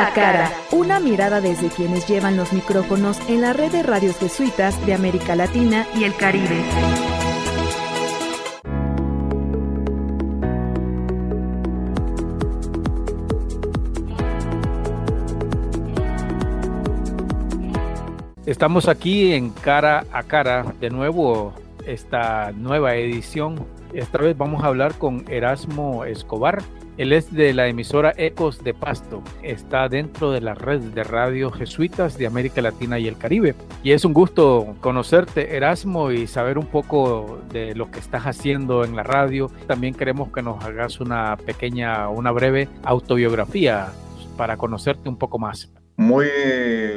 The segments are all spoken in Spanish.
A Cara, una mirada desde quienes llevan los micrófonos en la red de radios jesuitas de América Latina y el Caribe. Estamos aquí en Cara a Cara, de nuevo esta nueva edición. Esta vez vamos a hablar con Erasmo Escobar. Él es de la emisora Ecos de Pasto. Está dentro de la red de radio jesuitas de América Latina y el Caribe. Y es un gusto conocerte, Erasmo, y saber un poco de lo que estás haciendo en la radio. También queremos que nos hagas una pequeña, una breve autobiografía para conocerte un poco más. Muy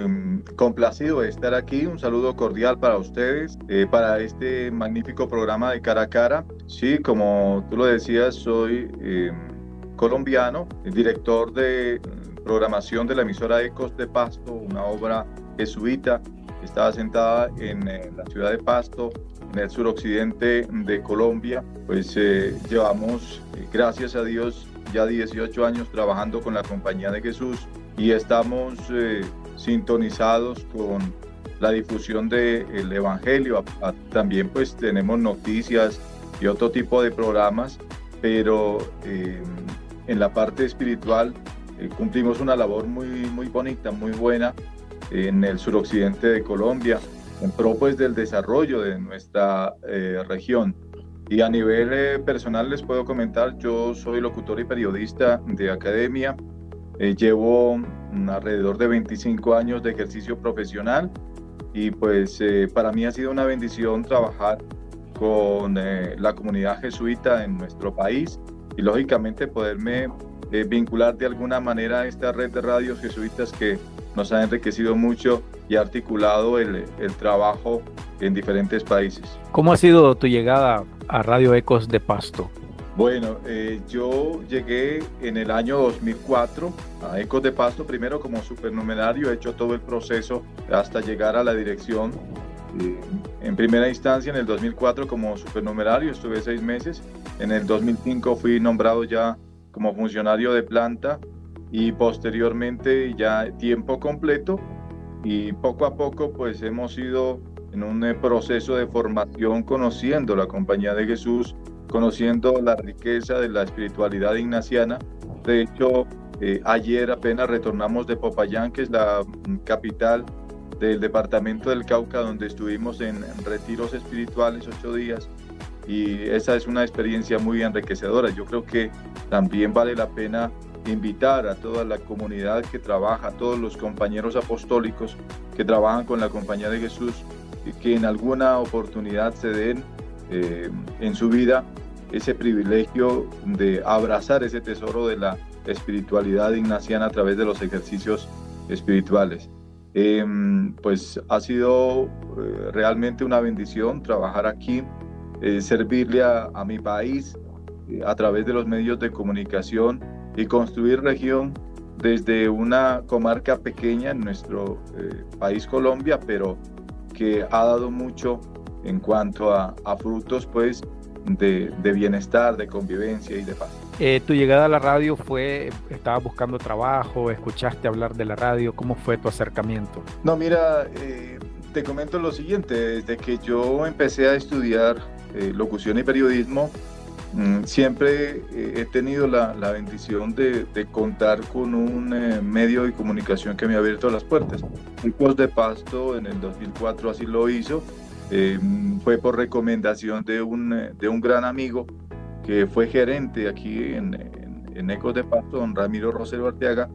mm, complacido de estar aquí. Un saludo cordial para ustedes, eh, para este magnífico programa de cara a cara. Sí, como tú lo decías, soy em, colombiano, director de mm, programación de la emisora Ecos de Pasto, una obra jesuita está sentada en, eh, la ciudad de Pasto, en el suroccidente de Colombia. Pues eh, llevamos, gracias a Dios, ya 18 años trabajando con la Compañía de Jesús y estamos eh, sintonizados con la difusión del Evangelio. también pues tenemos noticias y otro tipo de programas, pero eh, en la parte espiritual eh, cumplimos una labor muy, muy bonita, muy buena en el suroccidente de Colombia, en pro pues del desarrollo de nuestra región. Y a nivel personal les puedo comentar, yo soy locutor y periodista de academia, eh, llevo alrededor de 25 años de ejercicio profesional y pues eh, para mí ha sido una bendición trabajar con eh, la comunidad jesuita en nuestro país y lógicamente poderme vincular de alguna manera a esta red de radios jesuitas que nos ha enriquecido mucho y articulado el, el trabajo en diferentes países. ¿Cómo ha sido tu llegada a Radio Ecos de Pasto? Bueno, eh, yo llegué en el año 2004 a Ecos de Pasto, primero como supernumerario, he hecho todo el proceso hasta llegar a la dirección. Eh, en primera instancia, en el 2004 como supernumerario, estuve seis meses. En el 2005 fui nombrado ya como funcionario de planta y posteriormente ya tiempo completo. Y poco a poco pues hemos ido en un eh, proceso de formación conociendo la Compañía de Jesús, conociendo la riqueza de la espiritualidad ignaciana. De hecho, eh, ayer apenas retornamos de Popayán, que es la mm, capital del departamento del Cauca, donde estuvimos en, retiros espirituales ocho días. Y esa es una experiencia muy enriquecedora. Yo creo que también vale la pena invitar a toda la comunidad que trabaja, a todos los compañeros apostólicos que trabajan con la Compañía de Jesús, que en alguna oportunidad se den eh, en su vida ese privilegio de abrazar ese tesoro de la espiritualidad ignaciana a través de los ejercicios espirituales. Em, pues ha sido eh, realmente una bendición trabajar aquí, eh, servirle a, mi país eh, a través de los medios de comunicación y construir región desde una comarca pequeña en nuestro país Colombia, pero que ha dado mucho en cuanto a, a frutos pues de, bienestar, de convivencia y de paz. Eh, tu llegada a la radio fue, estabas buscando trabajo, escuchaste hablar de la radio, ¿cómo fue tu acercamiento? No, mira, eh, te comento lo siguiente, desde que yo empecé a estudiar eh, locución y periodismo, mm, siempre he tenido la, bendición de, contar con un medio de comunicación que me ha abierto las puertas. El Post de Pasto en el 2004 así lo hizo eh, fue por recomendación de un, eh, de un gran amigo que fue gerente aquí en, en, Ecos de Pasto, don Ramiro Rosero Arteaga.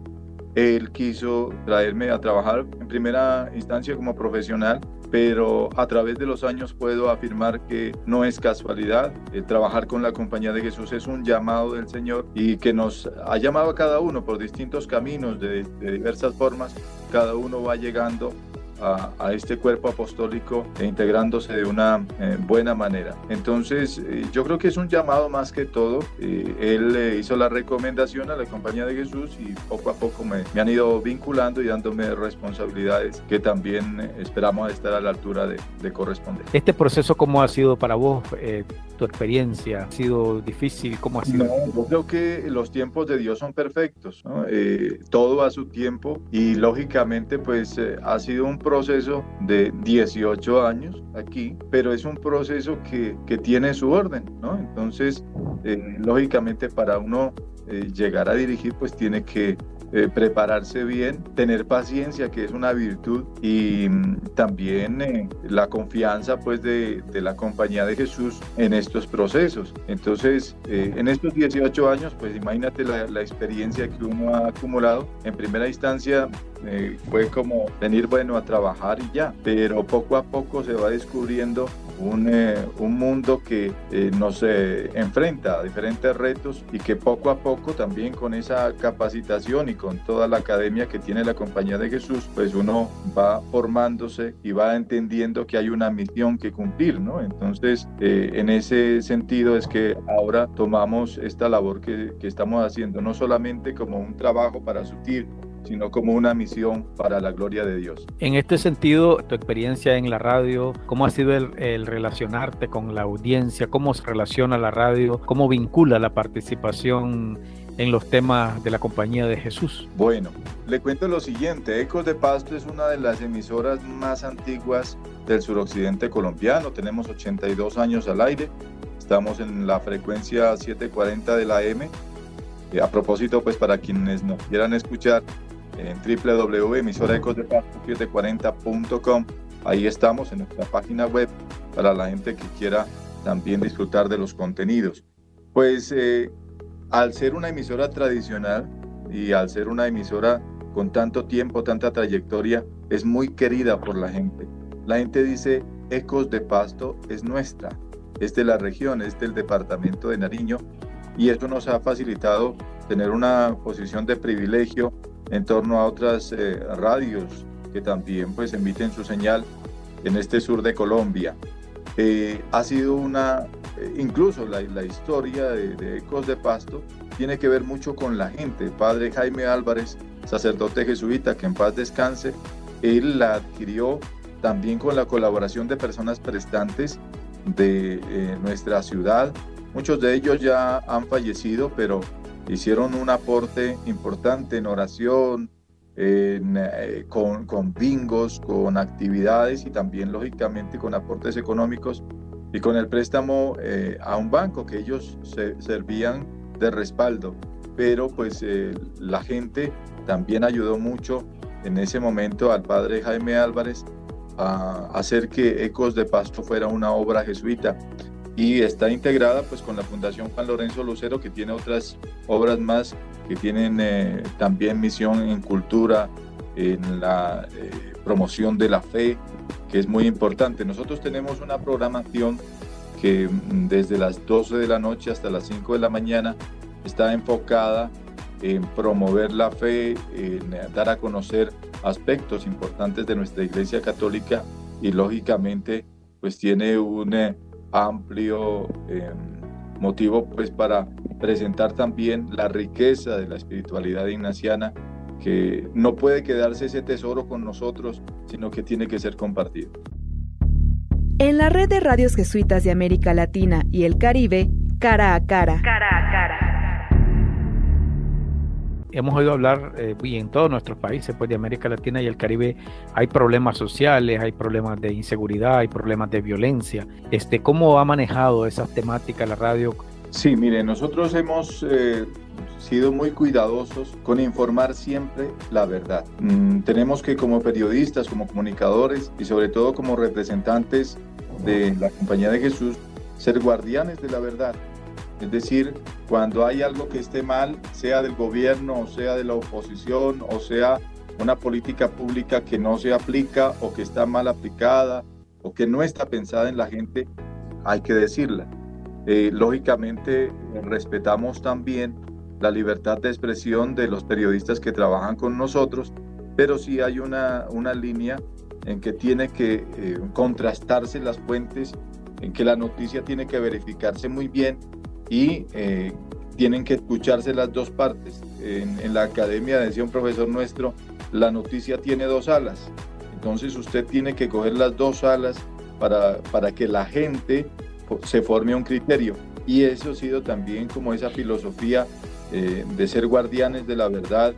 Él quiso traerme a trabajar en primera instancia como profesional, pero a través de los años puedo afirmar que no es casualidad. El trabajar con la Compañía de Jesús es un llamado del Señor y que nos ha llamado a cada uno por distintos caminos, de, de diversas formas. Cada uno va llegando a, este cuerpo apostólico e integrándose de una eh, buena manera. Entonces, eh, yo creo que es un llamado más que todo. Eh, él hizo la recomendación a la compañía de Jesús y poco a poco me, me, han ido vinculando y dándome responsabilidades que también esperamos estar a la altura de, de corresponder. ¿Este proceso cómo ha sido para vos? ¿Tu experiencia ha sido difícil? ¿Cómo ha sido? No, yo creo que los tiempos de Dios son perfectos. todo a su tiempo y lógicamente pues ha sido un proceso de 18 años aquí, pero es un proceso que, que tiene su orden, ¿no? Entonces, eh, lógicamente para uno eh, llegar a dirigir, pues tiene que eh, prepararse bien, tener paciencia, que es una virtud, y mm, también la confianza pues de, de, la compañía de Jesús en estos procesos. Entonces, en estos 18 años, pues imagínate la, la, experiencia que uno ha acumulado. En primera instancia, fue como venir, bueno, a trabajar y ya, pero poco a poco se va descubriendo un, un mundo que nos enfrenta a diferentes retos y que poco a poco también con esa capacitación y con toda la academia que tiene la Compañía de Jesús, pues uno va formándose y va entendiendo que hay una misión que cumplir, ¿no? Entonces, eh, en ese sentido es que ahora tomamos esta labor que, que estamos haciendo, no solamente como un trabajo para sutil, sino como una misión para la gloria de Dios. En este sentido, tu experiencia en la radio, ¿cómo ha sido el, el, relacionarte con la audiencia? ¿Cómo se relaciona la radio? ¿Cómo vincula la participación en los temas de la compañía de Jesús? Bueno, le cuento lo siguiente, Ecos de Pasto es una de las emisoras más antiguas del suroccidente colombiano, tenemos 82 años al aire, estamos en la frecuencia 740 de la M. Eh, a propósito, pues para quienes nos quieran escuchar en www.emisoraecosdepasto740.com, ahí estamos en nuestra página web para la gente que quiera también disfrutar de los contenidos. Pues eh, al ser una emisora tradicional y al ser una emisora con tanto tiempo, tanta trayectoria, es muy querida por la gente. La gente dice, Ecos de Pasto es nuestra, es de la región, es del departamento de Nariño y esto nos ha facilitado tener una posición de privilegio en torno a otras eh, radios que también pues emiten su señal en este sur de Colombia. Eh, ha sido una eh, incluso la, historia de, Ecos de Pasto tiene que ver mucho con la gente. padre Jaime Álvarez, sacerdote jesuita, que en paz descanse, él la adquirió también con la colaboración de personas prestantes de nuestra ciudad. Muchos de ellos ya han fallecido, pero hicieron un aporte importante en oración, eh, con, con, bingos, con actividades y también lógicamente con aportes económicos y con el préstamo eh, a un banco que ellos se servían de respaldo. Pero pues eh, la gente también ayudó mucho en ese momento al padre Jaime Álvarez a hacer que Ecos de Pasto fuera una obra jesuita y está integrada pues con la Fundación Juan Lorenzo Lucero que tiene otras obras más que tienen eh, también misión en cultura, en la promoción de la fe, que es muy importante. Nosotros tenemos una programación que mm, desde las 12 de la noche hasta las 5 de la mañana está enfocada en promover la fe, en dar a conocer aspectos importantes de nuestra Iglesia Católica y lógicamente pues tiene un eh, amplio em, motivo pues para presentar también la riqueza de la espiritualidad ignaciana que no puede quedarse ese tesoro con nosotros, sino que tiene que ser compartido. En la red de radios jesuitas de América Latina y el Caribe, cara a cara. Cara a cara. Hemos oído hablar, eh, y en todos nuestros países pues, de América Latina y el Caribe, hay problemas sociales, hay problemas de inseguridad, hay problemas de violencia. Este, ¿Cómo ha manejado esas temáticas la radio? Sí, mire, nosotros hemos eh, sido muy cuidadosos con informar siempre la verdad. Mm, tenemos que como periodistas, como comunicadores y sobre todo como representantes de la Compañía de Jesús, ser guardianes de la verdad. Es decir, cuando hay algo que esté mal, sea del gobierno, o sea de la oposición, o sea una política pública que no se aplica o que está mal aplicada o que no está pensada en la gente, hay que decirla. Eh, lógicamente, respetamos también la libertad de expresión de los periodistas que trabajan con nosotros, pero sí hay una, una línea en que tiene que eh, contrastarse las fuentes, en que la noticia tiene que verificarse muy bien y eh, tienen que escucharse las dos partes. En, la academia decía un profesor nuestro, la noticia tiene dos alas. Entonces usted tiene que coger las dos alas para, para que la gente se forme un criterio. Y eso ha sido también como esa filosofía eh, de ser guardianes de la verdad,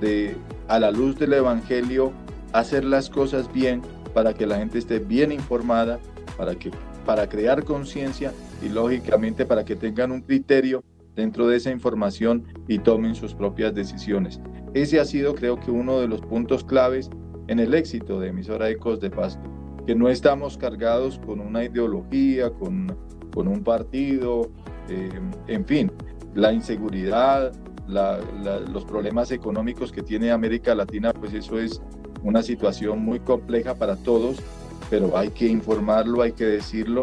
de a la luz del Evangelio hacer las cosas bien para que la gente esté bien informada, para, que, para crear conciencia y lógicamente para que tengan un criterio dentro de esa información y tomen sus propias decisiones. Ese ha sido creo que uno de los puntos claves en el éxito de emisora Ecos de Pasto, que no estamos cargados con una ideología, con, con un partido, eh, en fin, la inseguridad, los problemas económicos que tiene América Latina, pues eso es una situación muy compleja para todos, pero hay que informarlo, hay que decirlo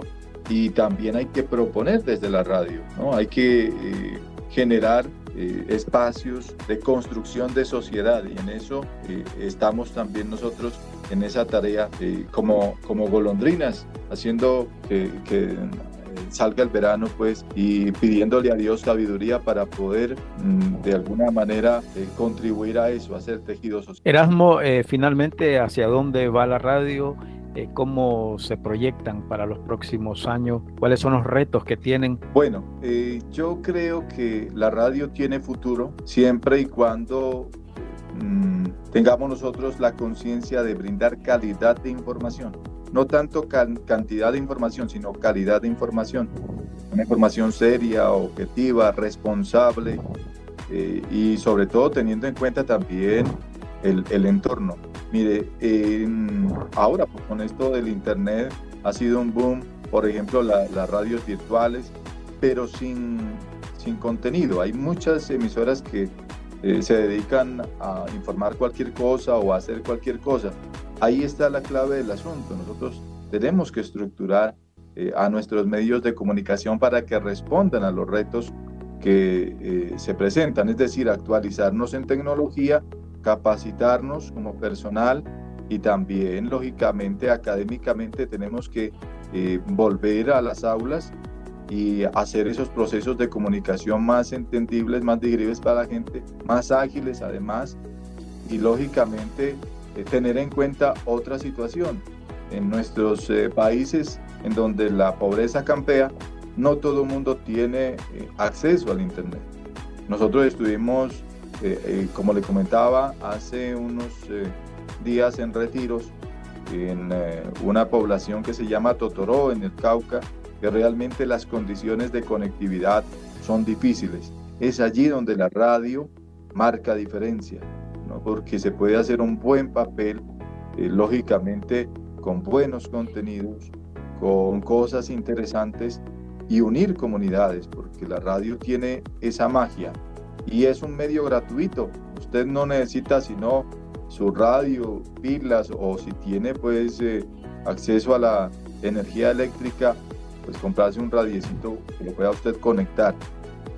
y también hay que proponer desde la radio, ¿no? Hay que eh, generar eh, espacios de construcción de sociedad y en eso eh, estamos también nosotros en esa tarea como, como golondrinas, haciendo que, salga el verano pues y pidiéndole a Dios sabiduría para poder mm, de alguna manera contribuir a eso, a hacer tejido social. Erasmo, finalmente, ¿hacia dónde va la radio? Eh, cómo se proyectan para los próximos años, cuáles son los retos que tienen. Bueno, eh, yo creo que la radio tiene futuro siempre y cuando mm, tengamos nosotros la conciencia de brindar calidad de información. No tanto cantidad de información, sino calidad de información. Una información seria, objetiva, responsable eh, y sobre todo teniendo en cuenta también el, el entorno. Mire, ahora pues, con esto del Internet ha sido un boom, por ejemplo, las radios virtuales, pero sin, sin contenido. Hay muchas emisoras que eh, se dedican a informar cualquier cosa o a hacer cualquier cosa. Ahí está la clave del asunto. Nosotros tenemos que estructurar eh, a nuestros medios de comunicación para que respondan a los retos que eh, se presentan, es decir, actualizarnos en tecnología capacitarnos como personal y también, lógicamente, académicamente tenemos que eh, volver a las aulas y hacer esos procesos de comunicación más entendibles, más digeribles para la gente, más ágiles además, y lógicamente eh, tener en cuenta otra situación. En nuestros eh, países en donde la pobreza campea, no todo el mundo tiene acceso al Internet. Nosotros estuvimos eh, eh, como le comentaba, hace unos eh, días en retiros en una población que se llama Totoró, en el Cauca, que realmente las condiciones de conectividad son difíciles. Es allí donde la radio marca diferencia, ¿no? porque se puede hacer un buen papel, lógicamente, con buenos contenidos, con cosas interesantes y unir comunidades, porque la radio tiene esa magia y es un medio gratuito. Usted no necesita sino su radio, pilas o si tiene pues eh, acceso a la energía eléctrica, pues comprarse un radiecito que lo pueda usted conectar.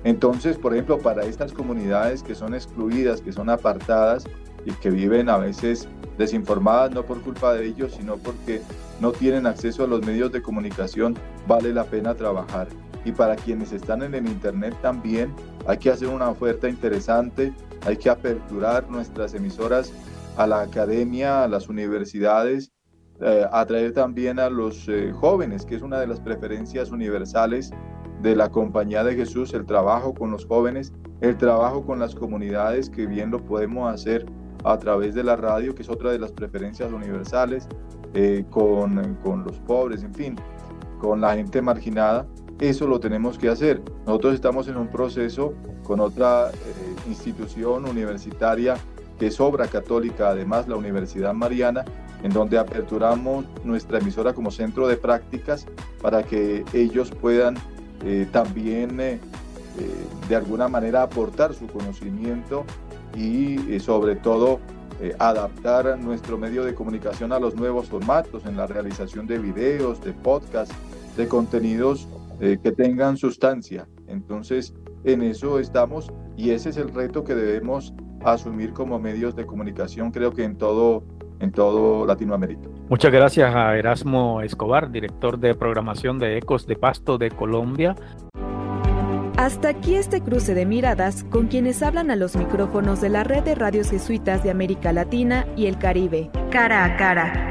Entonces, por ejemplo, para estas comunidades que son excluidas, que son apartadas y que viven a veces desinformadas, no por culpa de ellos, sino porque no tienen acceso a los medios de comunicación, vale la pena trabajar y para quienes están en el Internet también hay que hacer una oferta interesante, hay que aperturar nuestras emisoras a la academia, a las universidades, eh, atraer también a los eh, jóvenes, que es una de las preferencias universales de la Compañía de Jesús, el trabajo con los jóvenes, el trabajo con las comunidades, que bien lo podemos hacer a través de la radio, que es otra de las preferencias universales, eh, con, con los pobres, en fin, con la gente marginada. Eso lo tenemos que hacer. Nosotros estamos en un proceso con otra eh, institución universitaria que es obra católica, además la Universidad Mariana, en donde aperturamos nuestra emisora como centro de prácticas para que ellos puedan eh, también eh, de alguna manera aportar su conocimiento y sobre todo adaptar nuestro medio de comunicación a los nuevos formatos en la realización de videos, de podcasts, de contenidos eh, que tengan sustancia. Entonces, en eso estamos y ese es el reto que debemos asumir como medios de comunicación, creo que en todo en todo Latinoamérica. Muchas gracias a Erasmo Escobar, director de programación de Ecos de Pasto de Colombia. Hasta aquí este cruce de miradas con quienes hablan a los micrófonos de la red de radios jesuitas de América Latina y el Caribe, cara a cara